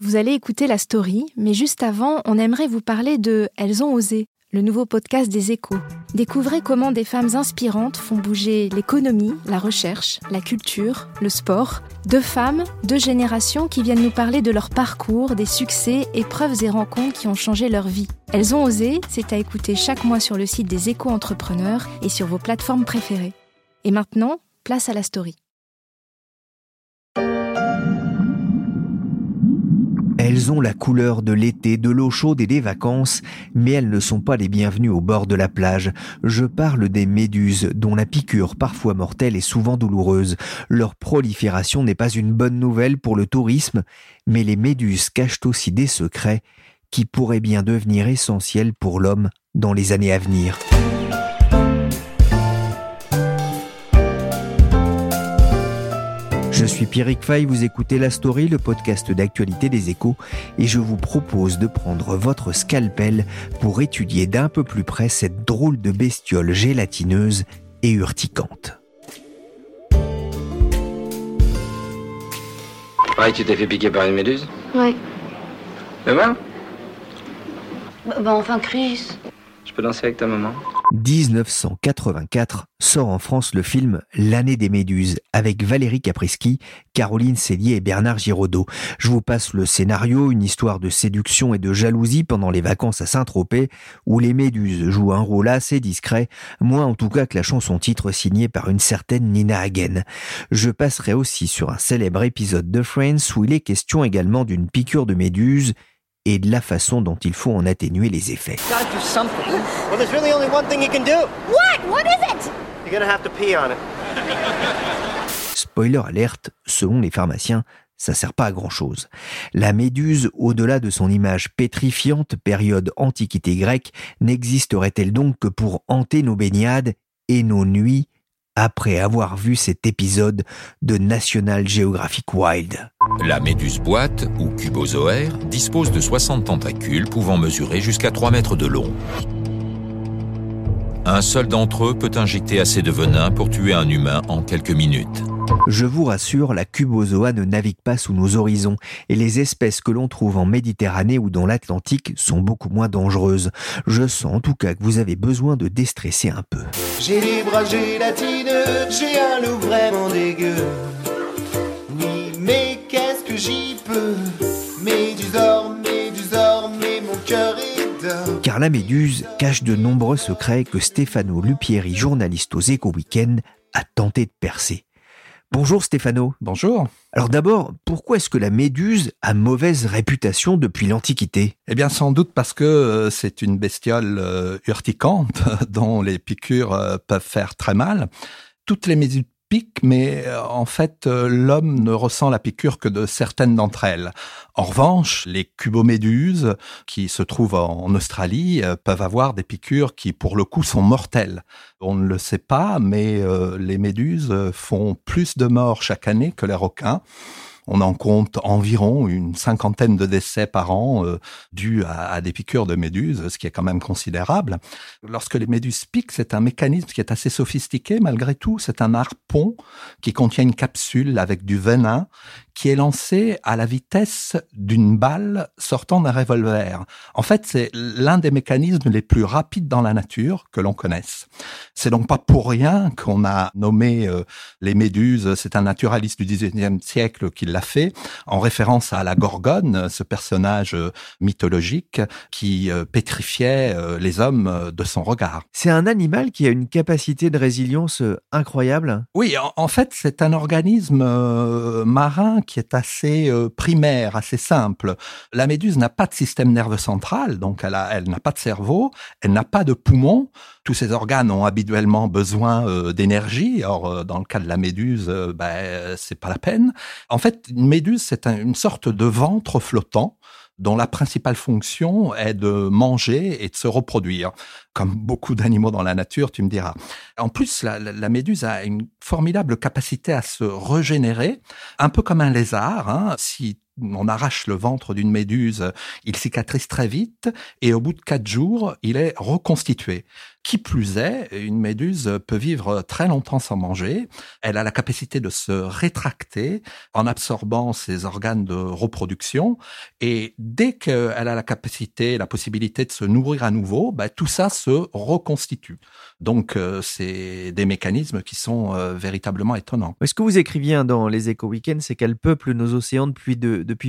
Vous allez écouter la story, mais juste avant, on aimerait vous parler de Elles ont osé, le nouveau podcast des échos. Découvrez comment des femmes inspirantes font bouger l'économie, la recherche, la culture, le sport. Deux femmes, deux générations qui viennent nous parler de leur parcours, des succès, épreuves et rencontres qui ont changé leur vie. Elles ont osé, c'est à écouter chaque mois sur le site des échos entrepreneurs et sur vos plateformes préférées. Et maintenant, place à la story. Elles ont la couleur de l'été, de l'eau chaude et des vacances, mais elles ne sont pas les bienvenues au bord de la plage. Je parle des méduses, dont la piqûre, parfois mortelle, est souvent douloureuse. Leur prolifération n'est pas une bonne nouvelle pour le tourisme, mais les méduses cachent aussi des secrets qui pourraient bien devenir essentiels pour l'homme dans les années à venir. Je suis Pierrick Fay, vous écoutez La Story, le podcast d'actualité des échos, et je vous propose de prendre votre scalpel pour étudier d'un peu plus près cette drôle de bestiole gélatineuse et urticante. Ouais, tu t'es fait piquer par une méduse? Ouais. Demain? Bah, bah, enfin, Chris. Avec ta maman 1984 sort en France le film L'année des méduses avec Valérie Caprisky, Caroline Cellier et Bernard Giraudot. Je vous passe le scénario, une histoire de séduction et de jalousie pendant les vacances à Saint-Tropez où les méduses jouent un rôle assez discret, moins en tout cas que la chanson titre signée par une certaine Nina Hagen. Je passerai aussi sur un célèbre épisode de Friends où il est question également d'une piqûre de méduse et de la façon dont il faut en atténuer les effets. Gotta do something. Well, there's really only one thing you can do. What? What is it? You're gonna have to pee on it. Spoiler alerte, selon les pharmaciens, ça sert pas à grand chose. La méduse, au-delà de son image pétrifiante période antiquité grecque, n'existerait-elle donc que pour hanter nos baignades et nos nuits après avoir vu cet épisode de National Geographic Wild. La méduse boîte, ou cubozoaire, dispose de 60 tentacules pouvant mesurer jusqu'à 3 mètres de long. Un seul d'entre eux peut injecter assez de venin pour tuer un humain en quelques minutes. Je vous rassure, la cubozoa ne navigue pas sous nos horizons et les espèces que l'on trouve en Méditerranée ou dans l'Atlantique sont beaucoup moins dangereuses. Je sens en tout cas que vous avez besoin de déstresser un peu. J'ai les bras gélatineux, j'ai un look vraiment dégueu. Oui, mais qu'est-ce que j'y peux? Médusor, médusor, mais mon cœur est d'or. Car la méduse cache de nombreux secrets que Stefano Lupieri, journaliste aux Éco Weekend, a tenté de percer. Bonjour Stéphano. Bonjour. Alors d'abord, pourquoi est-ce que la méduse a mauvaise réputation depuis l'Antiquité? Eh bien, sans doute parce que euh, c'est une bestiole euh, urticante dont les piqûres euh, peuvent faire très mal. Toutes les méduses piquent, mais euh, en fait, euh, l'homme ne ressent la piqûre que de certaines d'entre elles. En revanche, les cuboméduses qui se trouvent en Australie euh, peuvent avoir des piqûres qui, pour le coup, sont mortelles. On ne le sait pas, mais les méduses font plus de morts chaque année que les requins. On en compte environ une cinquantaine de décès par an euh, dus à, à des piqûres de méduses, ce qui est quand même considérable. Lorsque les méduses piquent, c'est un mécanisme qui est assez sophistiqué malgré tout. C'est un harpon qui contient une capsule avec du venin qui est lancé à la vitesse d'une balle sortant d'un revolver. En fait, c'est l'un des mécanismes les plus rapides dans la nature que l'on connaisse. C'est donc pas pour rien qu'on a nommé euh, les méduses, c'est un naturaliste du XIXe siècle qui l'a fait, en référence à la Gorgone, ce personnage euh, mythologique qui euh, pétrifiait euh, les hommes de son regard. C'est un animal qui a une capacité de résilience incroyable. Oui, en, en fait, c'est un organisme marin qui est assez euh, primaire, assez simple. La méduse n'a pas de système nerveux central, donc elle, n'a pas de cerveau, elle n'a pas de poumons. Tous ces organes ont habituellement besoin euh, d'énergie. Or, euh, dans le cas de la méduse, ben, c'est pas la peine. En fait, une méduse, c'est une sorte de ventre flottant dont la principale fonction est de manger et de se reproduire, comme beaucoup d'animaux dans la nature, tu me diras. En plus, la, la, méduse a une formidable capacité à se régénérer, un peu comme un lézard. Hein. Si on arrache le ventre d'une méduse, il cicatrise très vite et au bout de quatre jours, il est reconstitué. Qui plus est, une méduse peut vivre très longtemps sans manger. Elle a la capacité de se rétracter en absorbant ses organes de reproduction. Et dès qu'elle a la capacité, la possibilité de se nourrir à nouveau, bah, tout ça se reconstitue. Donc, euh, c'est des mécanismes qui sont euh, véritablement étonnants. Ce que vous écriviez dans les Éco Weekends, c'est qu'elle peuple nos océans depuis,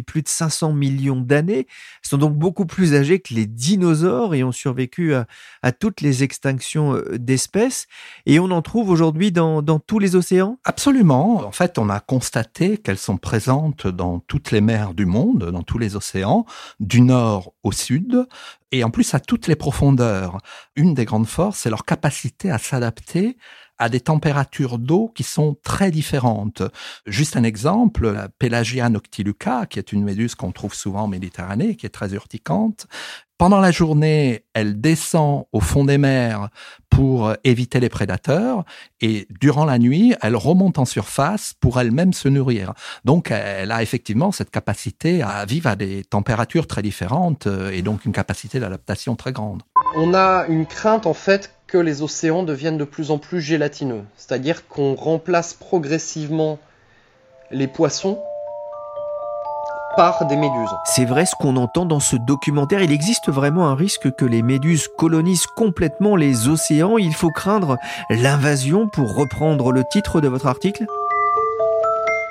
plus de 500 millions d'années. Elles sont donc beaucoup plus âgées que les dinosaures et ont survécu à, à toutes les extinctions euh, d'espèces et on en trouve aujourd'hui dans, dans tous les océans? Absolument. En fait, on a constaté qu'elles sont présentes dans toutes les mers du monde, dans tous les océans, du nord au sud, et en plus à toutes les profondeurs. Une des grandes forces, c'est leur capacité à s'adapter à des températures d'eau qui sont très différentes. Juste un exemple, la Pelagia noctiluca, qui est une méduse qu'on trouve souvent en Méditerranée, qui est très urticante, pendant la journée, elle descend au fond des mers pour éviter les prédateurs et durant la nuit, elle remonte en surface pour elle-même se nourrir. Donc elle a effectivement cette capacité à vivre à des températures très différentes euh, et donc une capacité d'adaptation très grande. On a une crainte en fait que les océans deviennent de plus en plus gélatineux, c'est-à-dire qu'on remplace progressivement les poissons des méduses. C'est vrai ce qu'on entend dans ce documentaire. Il existe vraiment un risque que les méduses colonisent complètement les océans. Il faut craindre l'invasion pour reprendre le titre de votre article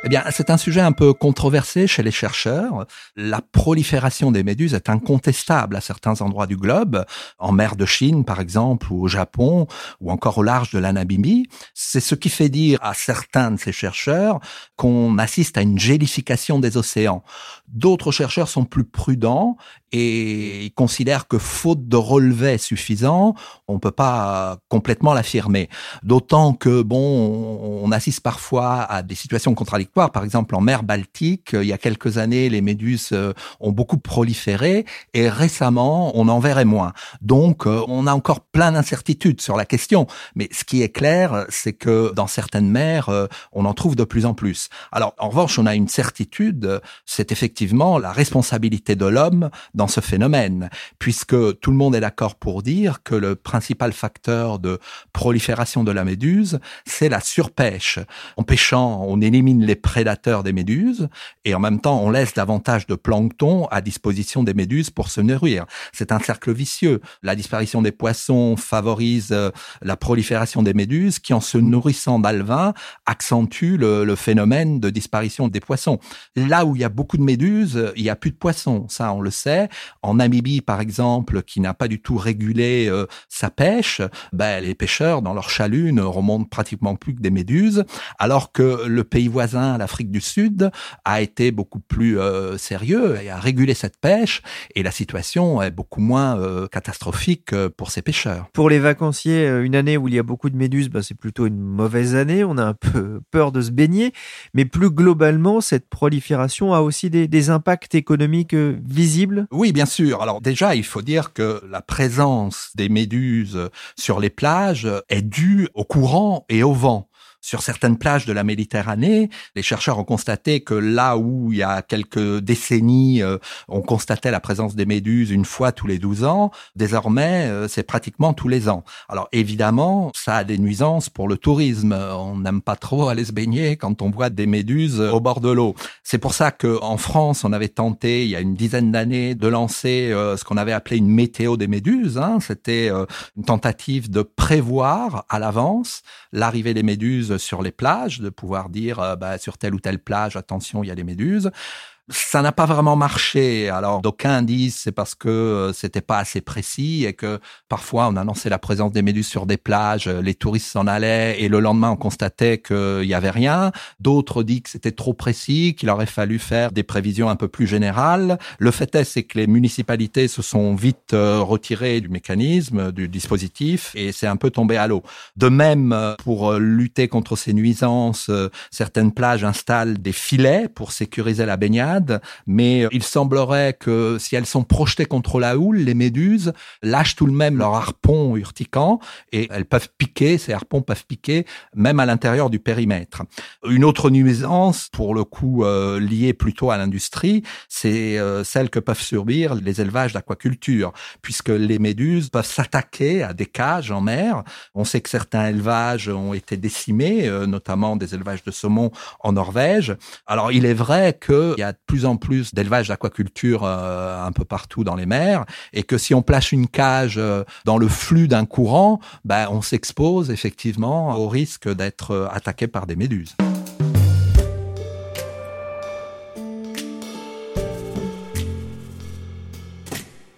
eh bien, c'est un sujet un peu controversé chez les chercheurs. La prolifération des méduses est incontestable à certains endroits du globe, en mer de Chine par exemple, ou au Japon, ou encore au large de la Namibie. C'est ce qui fait dire à certains de ces chercheurs qu'on assiste à une gélification des océans. D'autres chercheurs sont plus prudents et ils considèrent que faute de relevé suffisant, on peut pas complètement l'affirmer. D'autant que bon, on assiste parfois à des situations contradictoires. Par exemple, en mer Baltique, il y a quelques années, les méduses euh, ont beaucoup proliféré et récemment, on en verrait moins. Donc, euh, on a encore plein d'incertitudes sur la question. Mais ce qui est clair, c'est que dans certaines mers, euh, on en trouve de plus en plus. Alors, en revanche, on a une certitude, c'est effectivement la responsabilité de l'homme dans ce phénomène, puisque tout le monde est d'accord pour dire que le principal facteur de prolifération de la méduse, c'est la surpêche. En pêchant, on élimine les prédateurs des méduses et en même temps, on laisse davantage de plancton à disposition des méduses pour se nourrir. C'est un cercle vicieux. La disparition des poissons favorise euh, la prolifération des méduses qui, en se nourrissant d'alevins, accentue le, le phénomène de disparition des poissons. Là où il y a beaucoup de méduses, il y a plus de poissons. Ça, on le sait. En Namibie, par exemple, qui n'a pas du tout régulé euh, sa pêche, ben, les pêcheurs, dans leur chalut, ne remontent pratiquement plus que des méduses, alors que le pays voisin, l'Afrique du Sud, a été beaucoup plus euh, sérieux et a régulé cette pêche, et la situation est beaucoup moins euh, catastrophique pour ces pêcheurs. Pour les vacanciers, une année où il y a beaucoup de méduses, ben, c'est plutôt une mauvaise année, on a un peu peur de se baigner, mais plus globalement, cette prolifération a aussi des, des impacts économiques visibles? Oui, bien sûr. Alors déjà, il faut dire que la présence des méduses sur les plages est due au courant et au vent. Sur certaines plages de la Méditerranée, les chercheurs ont constaté que là où il y a quelques décennies, euh, on constatait la présence des méduses une fois tous les 12 ans, désormais, euh, c'est pratiquement tous les ans. Alors évidemment, ça a des nuisances pour le tourisme. On n'aime pas trop aller se baigner quand on voit des méduses au bord de l'eau. C'est pour ça que en France, on avait tenté, il y a une dizaine d'années, de lancer euh, ce qu'on avait appelé une météo des méduses. Hein. C'était une tentative de prévoir à l'avance l'arrivée des méduses sur les plages, de pouvoir dire euh, bah, sur telle ou telle plage, attention, il y a des méduses. Ça n'a pas vraiment marché. Alors d'aucuns disent c'est parce que euh, c'était pas assez précis et que parfois on annonçait la présence des méduses sur des plages, euh, les touristes s'en allaient et le lendemain on constatait qu'il y avait rien. D'autres disent que c'était trop précis, qu'il aurait fallu faire des prévisions un peu plus générales. Le fait est c'est que les municipalités se sont vite euh, retirées du mécanisme, du dispositif et c'est un peu tombé à l'eau. De même pour lutter contre ces nuisances, certaines plages installent des filets pour sécuriser la baignade, mais il semblerait que si elles sont projetées contre la houle, les méduses lâchent tout de même leur harpon urticant et elles peuvent piquer, ces harpons peuvent piquer même à l'intérieur du périmètre. Une autre nuisance, pour le coup euh, liée plutôt à l'industrie, c'est euh, celle que peuvent subir les élevages d'aquaculture, puisque les méduses peuvent s'attaquer à des cages en mer. On sait que certains élevages ont été décimés, euh, notamment des élevages de saumon en Norvège. Alors il est vrai qu'il y a plus en plus d'élevage d'aquaculture euh, un peu partout dans les mers et que si on place une cage euh, dans le flux d'un courant, ben, on s'expose effectivement au risque d'être euh, attaqué par des méduses.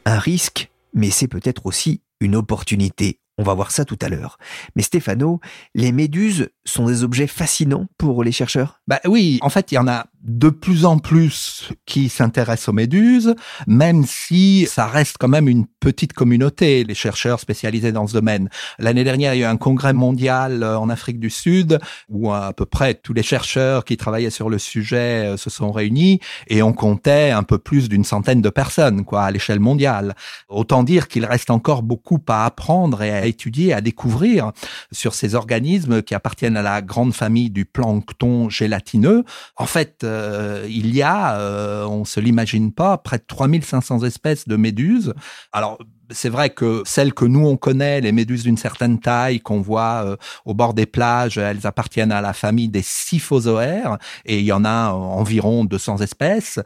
Un risque, mais c'est peut-être aussi une opportunité. On va voir ça tout à l'heure. Mais Stéphano, les méduses sont des objets fascinants pour les chercheurs? Bah oui, en fait, il y en a de plus en plus qui s'intéressent aux méduses, même si ça reste quand même une petite communauté, les chercheurs spécialisés dans ce domaine. L'année dernière, il y a eu un congrès mondial euh, en Afrique du Sud où à peu près tous les chercheurs qui travaillaient sur le sujet euh, se sont réunis et on comptait un peu plus d'une centaine de personnes, quoi, à l'échelle mondiale. Autant dire qu'il reste encore beaucoup à apprendre et à étudier, à découvrir sur ces organismes qui appartiennent à la grande famille du plancton gélatineux. En fait, euh, il y a, euh, on se l'imagine pas, près de 3500 espèces de méduses. Alors, c'est vrai que celles que nous on connaît, les méduses d'une certaine taille qu'on voit euh, au bord des plages, elles appartiennent à la famille des syphozoaires et il y en a environ 200 espèces.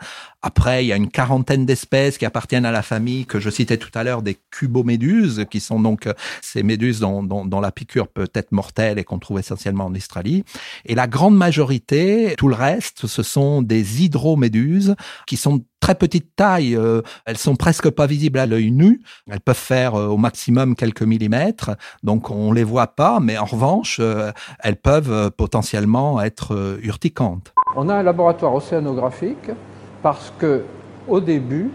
Après, il y a une quarantaine d'espèces qui appartiennent à la famille que je citais tout à l'heure des cuboméduses, qui sont donc ces méduses dont la piqûre peut être mortelle et qu'on trouve essentiellement en Australie. Et la grande majorité, tout le reste, ce sont des hydroméduses qui sont très petite taille. Euh, elles sont presque pas visibles à l'œil nu. Elles peuvent faire euh, au maximum quelques millimètres, donc on les voit pas. Mais en revanche, euh, elles peuvent potentiellement être urticantes. On a un laboratoire océanographique parce que au début,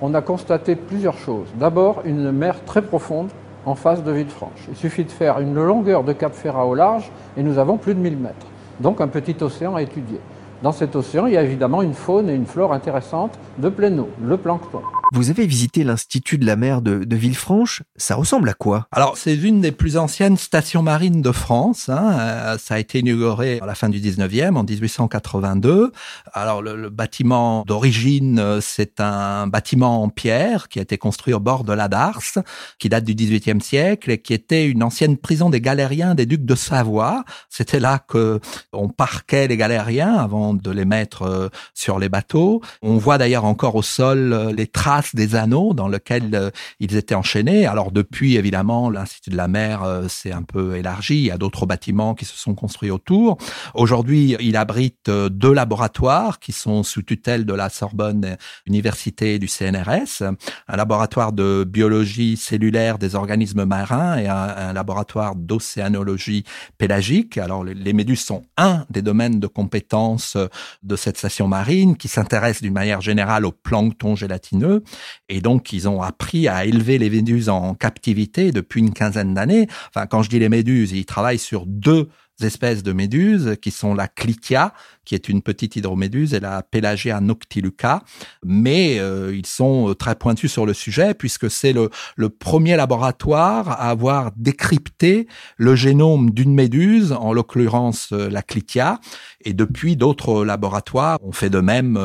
on a constaté plusieurs choses. D'abord, une mer très profonde en face de Villefranche. Il suffit de faire une longueur de Cap Ferrat au large et nous avons plus de 1000 mètres. Donc un petit océan à étudier. Dans cet océan, il y a évidemment une faune et une flore intéressantes de pleine eau, le plancton. Vous avez visité l'Institut de la mer de, Villefranche. Ça ressemble à quoi? Alors, c'est une des plus anciennes stations marines de France. Hein. Euh, ça a été inauguré à la fin du 19e, en 1882. Alors, le, bâtiment d'origine, euh, c'est un bâtiment en pierre qui a été construit au bord de la Darse, qui date du 18e siècle et qui était une ancienne prison des galériens des ducs de Savoie. C'était là que on parquait les galériens avant de les mettre euh, sur les bateaux. On voit d'ailleurs encore au sol les traces des anneaux dans lesquels euh, ils étaient enchaînés. Alors depuis, évidemment, l'Institut de la mer euh, s'est un peu élargi. Il y a d'autres bâtiments qui se sont construits autour. Aujourd'hui, il abrite euh, deux laboratoires qui sont sous tutelle de la Sorbonne Université du CNRS. Un laboratoire de biologie cellulaire des organismes marins et un, laboratoire d'océanologie pélagique. Alors les méduses sont un des domaines de compétences de cette station marine qui s'intéresse d'une manière générale au plancton gélatineux et donc, ils ont appris à élever les méduses en captivité depuis une quinzaine d'années. Enfin, quand je dis les méduses, ils travaillent sur deux espèces de méduses qui sont la Clitia, qui est une petite hydroméduse, et la Pelagia noctiluca. Mais euh, ils sont euh, très pointus sur le sujet puisque c'est le, le premier laboratoire à avoir décrypté le génome d'une méduse, en l'occurrence euh, la Clitia. Et depuis, d'autres laboratoires ont fait de même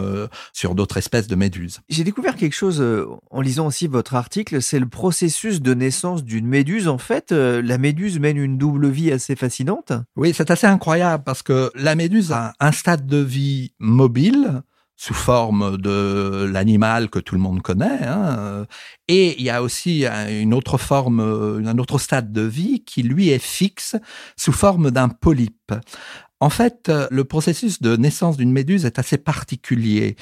sur d'autres espèces de méduses. J'ai découvert quelque chose en lisant aussi votre article, c'est le processus de naissance d'une méduse. En fait, la méduse mène une double vie assez fascinante. Oui, c'est assez incroyable parce que la méduse a un stade de vie mobile sous forme de l'animal que tout le monde connaît. Hein. Et il y a aussi une autre forme, un autre stade de vie qui lui est fixe sous forme d'un polype. En fait, euh, le processus de naissance d'une méduse est assez particulier.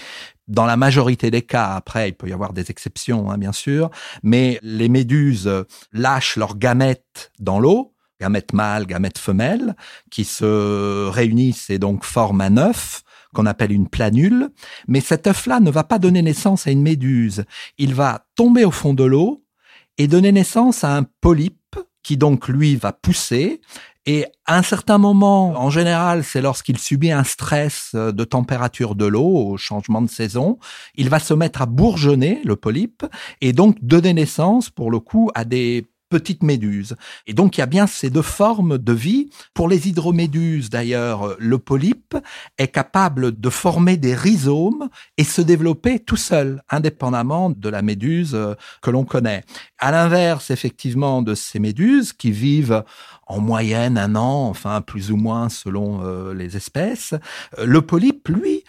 Dans la majorité des cas, après, il peut y avoir des exceptions, hein, bien sûr, mais les méduses lâchent leurs gamètes dans l'eau, gamètes mâles, gamètes femelles, qui se réunissent et donc forment un œuf qu'on appelle une planule. Mais cet œuf-là ne va pas donner naissance à une méduse. Il va tomber au fond de l'eau et donner naissance à un polype qui donc lui va pousser et à un certain moment, en général, c'est lorsqu'il subit un stress euh, de température de l'eau au changement de saison, il va se mettre à bourgeonner, le polype, et donc donner naissance, pour le coup, à des petites méduses. Et donc il y a bien ces deux formes de vie. Pour les hydroméduses d'ailleurs, le polype est capable de former des rhizomes et se développer tout seul, indépendamment de la méduse euh, que l'on connaît. À l'inverse effectivement de ces méduses qui vivent en moyenne un an, enfin plus ou moins selon euh, les espèces, euh, le polype, lui,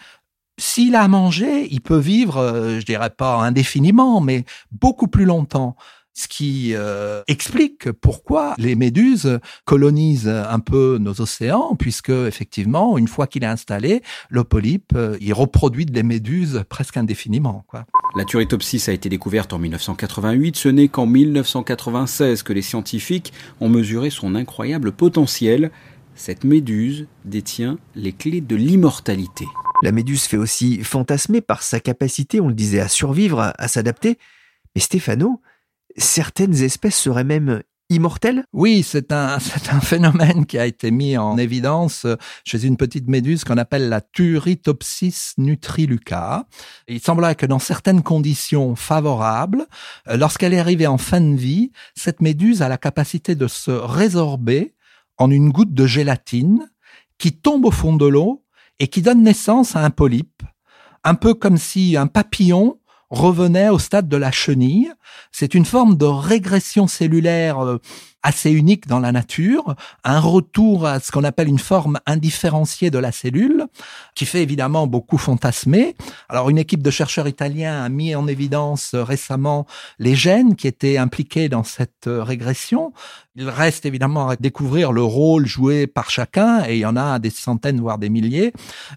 s'il a mangé, il peut vivre, je dirais pas indéfiniment, mais beaucoup plus longtemps ce qui euh, explique pourquoi les méduses colonisent un peu nos océans, puisque effectivement, une fois qu'il est installé, le polype, euh, il reproduit des méduses presque indéfiniment. Quoi. La Turritopsis a été découverte en 1988. Ce n'est qu'en 1996 que les scientifiques ont mesuré son incroyable potentiel. Cette méduse détient les clés de l'immortalité. La méduse fait aussi fantasmer par sa capacité, on le disait, à survivre, à, à s'adapter. Mais Stéphano, certaines espèces seraient même immortelles? Oui, c'est un, c'est un phénomène qui a été mis en évidence chez une petite méduse qu'on appelle la Turritopsis nutriluca. Il semblerait que dans certaines conditions favorables, euh, lorsqu'elle est arrivée en fin de vie, cette méduse a la capacité de se résorber en une goutte de gélatine qui tombe au fond de l'eau et qui donne naissance à un polype, un peu comme si un papillon revenait au stade de la chenille. C'est une forme de régression cellulaire euh, assez unique dans la nature, un retour à ce qu'on appelle une forme indifférenciée de la cellule, qui fait évidemment beaucoup fantasmer. Alors une équipe de chercheurs italiens a mis en évidence récemment les gènes qui étaient impliqués dans cette régression. Il reste évidemment à découvrir le rôle joué par chacun, et il y en a des centaines, voire des milliers,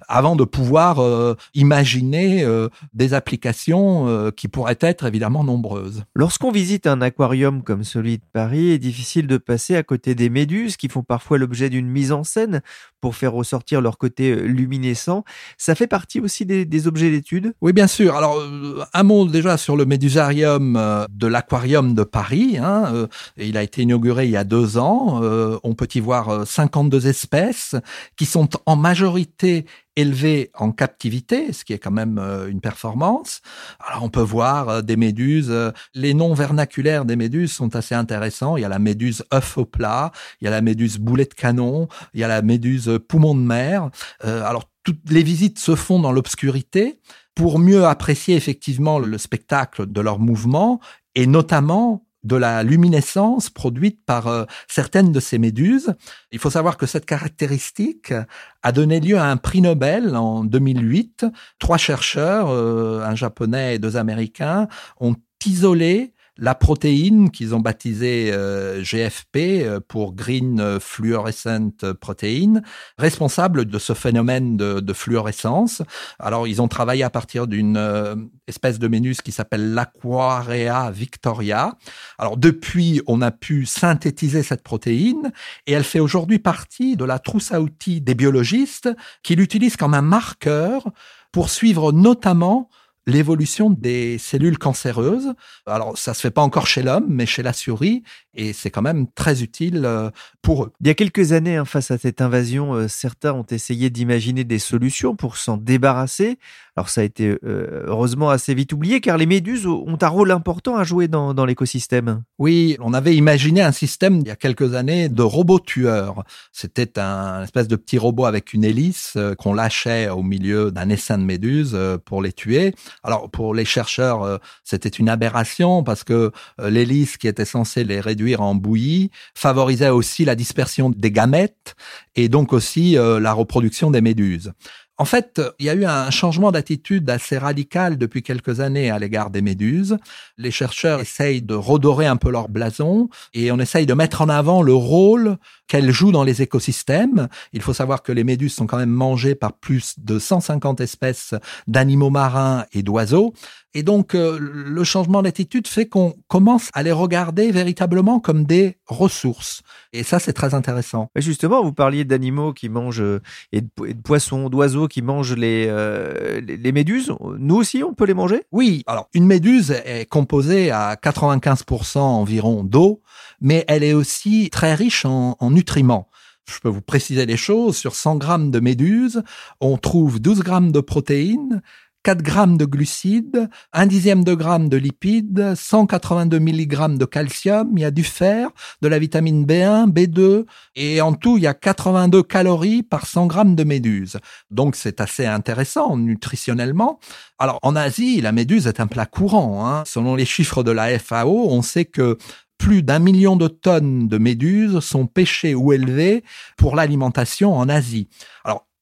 avant de pouvoir euh, imaginer euh, des applications euh, qui pourraient être évidemment nombreuses. Lorsqu'on visite un aquarium comme celui de Paris, de passer à côté des méduses qui font parfois l'objet d'une mise en scène pour faire ressortir leur côté luminescent. Ça fait partie aussi des, objets d'étude? Oui, bien sûr. Alors, un mot déjà sur le médusarium de l'aquarium de Paris. Hein. Il a été inauguré il y a deux ans. Euh, on peut y voir 52 euh, espèces qui sont en majorité élevées en captivité, ce qui est quand même euh, une performance. Alors on peut voir des méduses, les noms vernaculaires des méduses sont assez intéressants. Il y a la méduse œuf au plat, il y a la méduse boulet de canon, il y a la méduse poumon de mer. alors toutes les visites se font dans l'obscurité pour mieux apprécier effectivement le spectacle de leurs mouvements et notamment de la luminescence produite par euh, certaines de ces méduses. Il faut savoir que cette caractéristique a donné lieu à un prix Nobel en 2008. Trois chercheurs, euh, un japonais et deux américains, ont isolé la protéine qu'ils ont baptisée euh, GFP euh, pour Green Fluorescent Protein, responsable de ce phénomène de, fluorescence. Alors ils ont travaillé à partir d'une euh, espèce de ménus qui s'appelle l'Aquarea victoria. Alors depuis, on a pu synthétiser cette protéine et elle fait aujourd'hui partie de la trousse à outils des biologistes qui l'utilisent comme un marqueur pour suivre notamment l'évolution des cellules cancéreuses. Alors, ça se fait pas encore chez l'homme, mais chez la souris, et c'est quand même très utile euh, pour eux. Il y a quelques années, hein, face à cette invasion, euh, certains ont essayé d'imaginer des solutions pour s'en débarrasser. Alors ça a été euh, heureusement assez vite oublié car les méduses ont un rôle important à jouer dans, dans l'écosystème. Oui, on avait imaginé un système il y a quelques années de robots tueurs. C'était un espèce de petit robot avec une hélice qu'on lâchait au milieu d'un essaim de méduses pour les tuer. Alors pour les chercheurs, c'était une aberration parce que l'hélice qui était censée les réduire en bouillie favorisait aussi la dispersion des gamètes et donc aussi euh, la reproduction des méduses. En fait, il y a eu un changement d'attitude assez radical depuis quelques années à l'égard des méduses. Les chercheurs essayent de redorer un peu leur blason et on essaye de mettre en avant le rôle qu'elles jouent dans les écosystèmes. Il faut savoir que les méduses sont quand même mangées par plus de 150 espèces d'animaux marins et d'oiseaux. Et donc, euh, le changement d'attitude fait qu'on commence à les regarder véritablement comme des ressources. Et ça, c'est très intéressant. Mais justement, vous parliez d'animaux qui mangent, euh, et de, poissons, d'oiseaux qui mangent les, euh, les méduses. Nous aussi, on peut les manger? Oui. Alors, une méduse est composée à 95% environ d'eau, mais elle est aussi très riche en, en nutriments. Je peux vous préciser les choses. Sur 100 grammes de méduse, on trouve 12 grammes de protéines, 4 grammes de glucides, un dixième de gramme de lipides, 182 mg de calcium, il y a du fer, de la vitamine B1, B2, et en tout, il y a 82 calories par 100 grammes de méduse. Donc, c'est assez intéressant nutritionnellement. Alors, en Asie, la méduse est un plat courant. Hein. Selon les chiffres de la FAO, on sait que plus d'un million de tonnes de méduses sont pêchées ou élevées pour l'alimentation en Asie.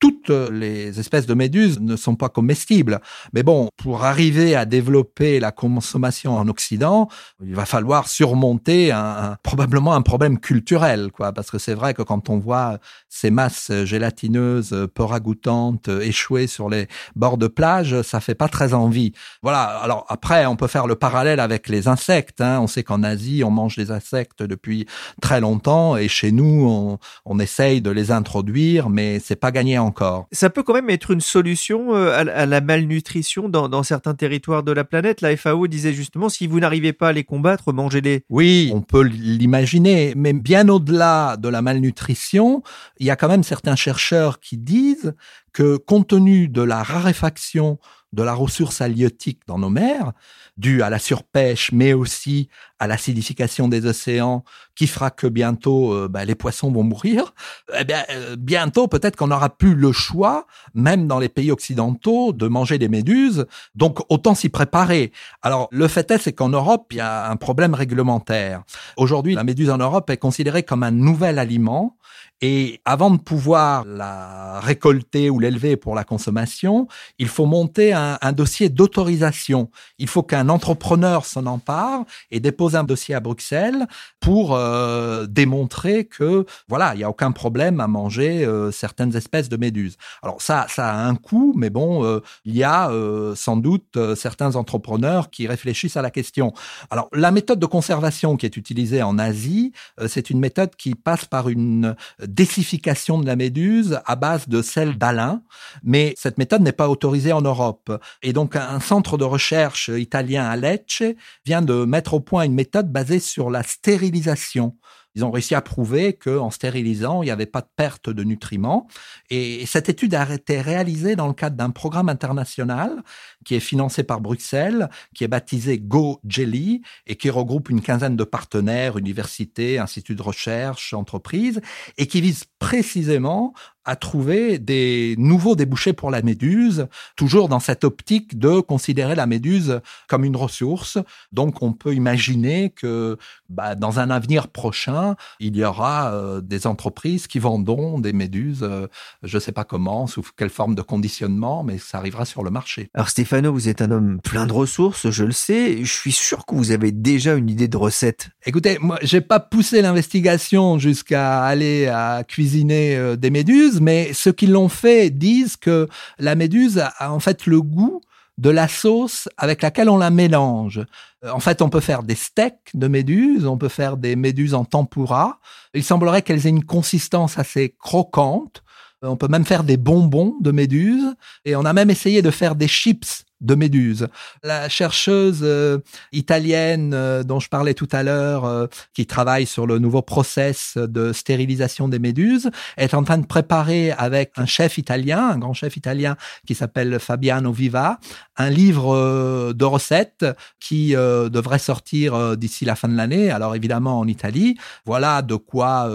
Toutes les espèces de méduses ne sont pas comestibles. Mais bon, pour arriver à développer la consommation en Occident, il va falloir surmonter un, probablement un problème culturel, quoi. Parce que c'est vrai que quand on voit ces masses gélatineuses peu ragoûtantes échouer sur les bords de plage, ça fait pas très envie. Voilà. Alors après, on peut faire le parallèle avec les insectes. Hein. On sait qu'en Asie, on mange des insectes depuis très longtemps, et chez nous, on, on essaye de les introduire, mais c'est pas gagné en ça peut quand même être une solution euh, à, la malnutrition dans, certains territoires de la planète. La FAO disait justement, si vous n'arrivez pas à les combattre, mangez-les. Oui, on peut l'imaginer, mais bien au-delà de la malnutrition, il y a quand même certains chercheurs qui disent que compte tenu de la raréfaction de la ressource halieutique dans nos mers, due à la surpêche, mais aussi à l'acidification des océans, qui fera que bientôt euh, bah, les poissons vont mourir. Eh bien, euh, bientôt, peut-être qu'on n'aura plus le choix, même dans les pays occidentaux, de manger des méduses. Donc, autant s'y préparer. Alors, le fait est, c'est qu'en Europe, il y a un problème réglementaire. Aujourd'hui, la méduse en Europe est considérée comme un nouvel aliment et avant de pouvoir la récolter ou l'élever pour la consommation, il faut monter un, dossier d'autorisation. Il faut qu'un entrepreneur s'en empare et dépose un dossier à Bruxelles pour euh, démontrer que voilà, il y a aucun problème à manger euh, certaines espèces de méduses. Alors ça, ça a un coût, mais bon, euh, il y a sans doute certains entrepreneurs qui réfléchissent à la question. Alors la méthode de conservation qui est utilisée en Asie, c'est une méthode qui passe par une dessification de la méduse à base de sel d'Alain, mais cette méthode n'est pas autorisée en Europe. Et donc un centre de recherche italien à Lecce vient de mettre au point une méthode basée sur la stérilisation. Ils ont réussi à prouver qu'en stérilisant, il n'y avait pas de perte de nutriments. Et cette étude a été réalisée dans le cadre d'un programme international qui est financé par Bruxelles, qui est baptisé Go Jelly et qui regroupe une quinzaine de partenaires, universités, instituts de recherche, entreprises, et qui vise précisément à trouver des nouveaux débouchés pour la méduse, toujours dans cette optique de considérer la méduse comme une ressource. Donc on peut imaginer que bah, dans un avenir prochain, il y aura euh, des entreprises qui vendront des méduses, euh, je ne sais pas comment, sous quelle forme de conditionnement, mais ça arrivera sur le marché. Alors Stéphano, vous êtes un homme plein de ressources, je le sais. Je suis sûr que vous avez déjà une idée de recette. Écoutez, moi, j'ai pas poussé l'investigation jusqu'à aller à cuisiner euh, des méduses mais ceux qui l'ont fait disent que la méduse a en fait le goût de la sauce avec laquelle on la mélange. Euh, en fait, on peut faire des steaks de méduses, on peut faire des méduses en tempura. Il semblerait qu'elles aient une consistance assez croquante. On peut même faire des bonbons de méduses et on a même essayé de faire des chips de méduses. La chercheuse euh, italienne euh, dont je parlais tout à l'heure, euh, qui travaille sur le nouveau process de stérilisation des méduses, est en train de préparer avec un chef italien, un grand chef italien qui s'appelle Fabiano Viva, un livre de recettes qui devrait sortir d'ici la fin de l'année. Alors évidemment en Italie, voilà de quoi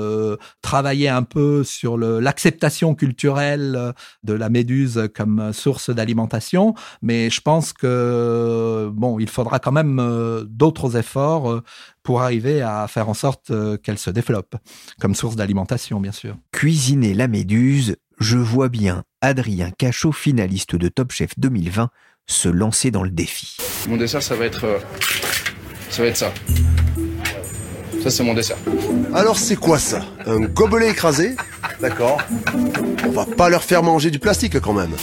travailler un peu sur l'acceptation culturelle de la méduse comme source d'alimentation, mais je pense que bon, il faudra quand même euh, d'autres efforts euh, pour arriver à faire en sorte euh, qu'elle se développe comme source d'alimentation, bien sûr. Cuisiner la méduse, je vois bien Adrien Cachot, finaliste de Top Chef 2020, se lancer dans le défi. Mon dessert, ça va être ça. Va être ça. Ça, c'est mon dessert. Alors, c'est quoi ça? Un gobelet écrasé? D'accord. On va pas leur faire manger du plastique quand même.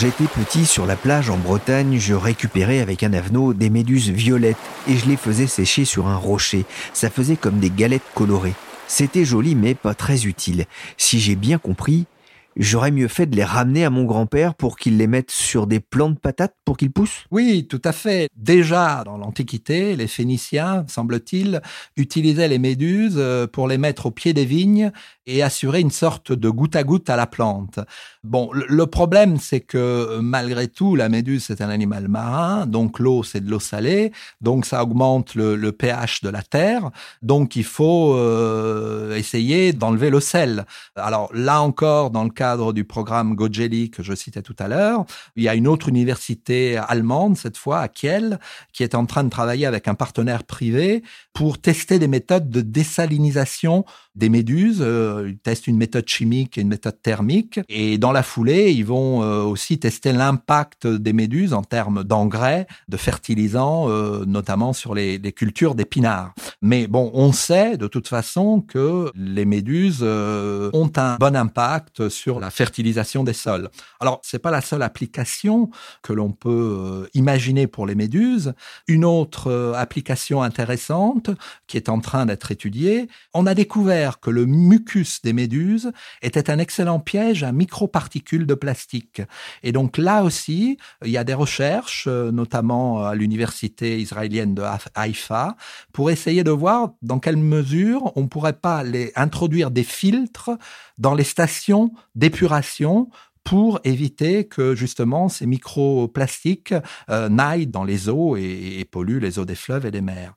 J'étais petit sur la plage en Bretagne, je récupérais avec un avenot des méduses violettes et je les faisais sécher sur un rocher. Ça faisait comme des galettes colorées. C'était joli mais pas très utile. Si j'ai bien compris, j'aurais mieux fait de les ramener à mon grand-père pour qu'il les mette sur des plants de patates pour qu'ils poussent? Oui, tout à fait. Déjà, dans l'Antiquité, les Phéniciens, semble-t-il, utilisaient les méduses euh, pour les mettre au pied des vignes et assurer une sorte de goutte à goutte à la plante. Bon, le problème, c'est que malgré tout, la méduse, c'est un animal marin, donc l'eau, c'est de l'eau salée, donc ça augmente le, pH de la terre, donc il faut euh, essayer d'enlever le sel. Alors là encore, dans le cadre du programme Gojeli que je citais tout à l'heure, il y a une autre université allemande, cette fois à Kiel, qui est en train de travailler avec un partenaire privé pour tester des méthodes de désalinisation des méduses. Euh, ils testent une méthode chimique et une méthode thermique. Et dans la foulée, ils vont euh, aussi tester l'impact des méduses en termes d'engrais, de fertilisants, euh, notamment sur les, les cultures d'épinards. Mais bon, on sait de toute façon que les méduses ont un bon impact sur la fertilisation des sols. Alors, c'est pas la seule application que l'on peut imaginer pour les méduses. Une autre application intéressante qui est en train d'être étudiée, on a découvert que le mucus des méduses était un excellent piège à microparticules de plastique. Et donc là aussi, il y a des recherches, euh, notamment à l'université israélienne de Haïfa, pour essayer de voir dans quelle mesure on pourrait pas les introduire des filtres dans les stations d'épuration pour éviter que justement ces microplastiques euh, n'aillent dans les eaux et polluent les eaux des fleuves et des mers.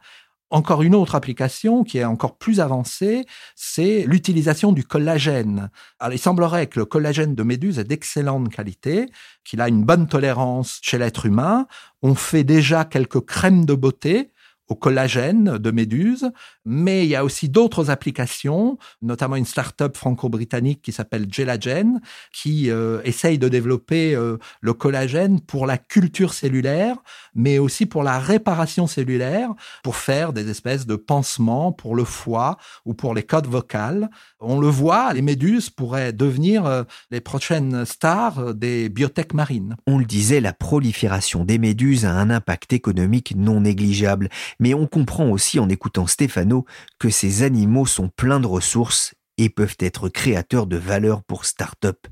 Encore une autre application qui est encore plus avancée, c'est l'utilisation du collagène. Alors, il semblerait que le collagène de méduse est d'excellente qualité, qu'il a une bonne tolérance chez l'être humain. On fait déjà quelques crèmes de beauté au collagène de méduse, mais il y a aussi d'autres applications, notamment une start-up franco-britannique qui s'appelle Gelagen, qui euh, essaye de développer euh, le collagène pour la culture cellulaire, mais aussi pour la réparation cellulaire, pour faire des espèces de pansements pour le foie ou pour les codes vocales. On le voit, les méduses pourraient devenir euh, les prochaines stars des biotech marines. On le disait, la prolifération des méduses a un impact économique non négligeable mais on comprend aussi en écoutant Stéphano que ces animaux sont pleins de ressources et peuvent être créateurs de valeur pour start-up.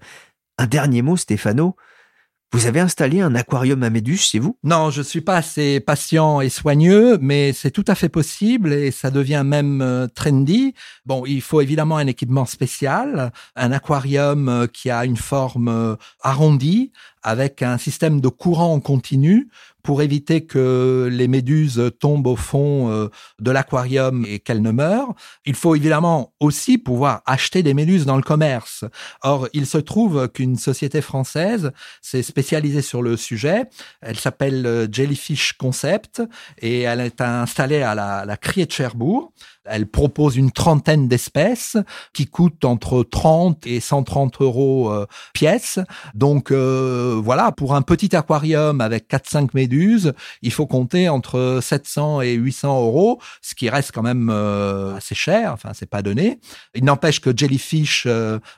Un dernier mot, Stéphano. Vous avez installé un aquarium à méduses chez vous? Non, je suis pas assez patient et soigneux, mais c'est tout à fait possible et ça devient même euh, trendy. Bon, il faut évidemment un équipement spécial, un aquarium euh, qui a une forme euh, arrondie avec un système de courant en continu pour éviter que les méduses tombent au fond euh, de l'aquarium et qu'elles ne meurent. Il faut évidemment aussi pouvoir acheter des méduses dans le commerce. Or, il se trouve qu'une société française s'est spécialisée sur le sujet. Elle s'appelle euh, Jellyfish Concept et elle est installée à la, la Criée de Cherbourg. Elle propose une trentaine d'espèces qui coûtent entre 30 et 130 euros euh, pièce. Donc euh, voilà, pour un petit aquarium avec 4-5 méduses, il faut compter entre 700 et 800 euros, ce qui reste quand même euh, assez cher. Enfin, c'est pas donné. Il n'empêche que Jellyfish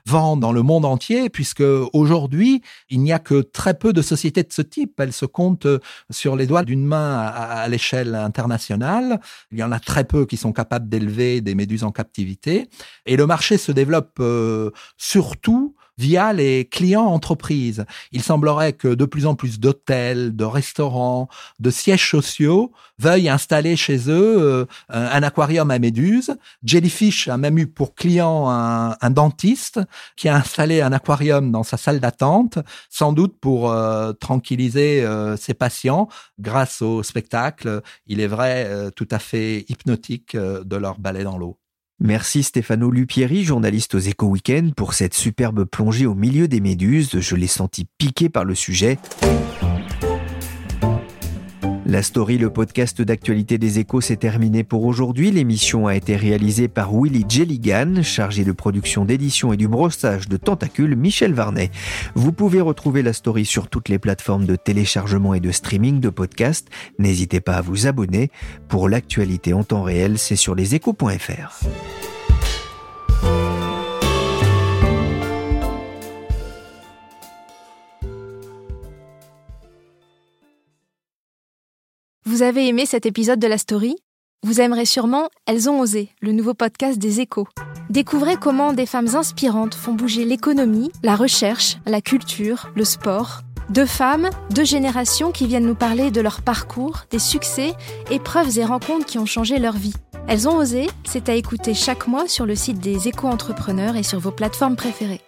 vend dans le monde entier, puisque aujourd'hui, il n'y a que très peu de sociétés de ce type. Elles se comptent sur les doigts d'une main à, à l'échelle internationale. Il y en a très peu qui sont capables d'élever des méduses en captivité. Et le marché se développe euh, surtout via les clients entreprises. Il semblerait que de plus en plus d'hôtels, de restaurants, de sièges sociaux veuillent installer chez eux euh, un aquarium à méduses. Jellyfish a même eu pour client un, dentiste qui a installé un aquarium dans sa salle d'attente, sans doute pour euh, tranquilliser ses patients grâce au spectacle, il est vrai, tout à fait hypnotique de leur balai dans l'eau. Merci Stéphano Lupieri, journaliste aux Éco Weekend, pour cette superbe plongée au milieu des méduses. Je l'ai senti piqué par le sujet. La story, le podcast d'actualité des échos, s'est terminé pour aujourd'hui. L'émission a été réalisée par Willy Jelligan, chargé de production d'édition et du brossage de tentacules Michel Varnet. Vous pouvez retrouver la story sur toutes les plateformes de téléchargement et de streaming de podcasts. N'hésitez pas à vous abonner. Pour l'actualité en temps réel, c'est sur leséchos.fr. Vous avez aimé cet épisode de la story? Vous aimerez sûrement Elles ont osé, le nouveau podcast des échos. Découvrez comment des femmes inspirantes font bouger l'économie, la recherche, la culture, le sport. Deux femmes, deux générations qui viennent nous parler de leur parcours, des succès, épreuves et rencontres qui ont changé leur vie. Elles ont osé, c'est à écouter chaque mois sur le site des échos entrepreneurs et sur vos plateformes préférées.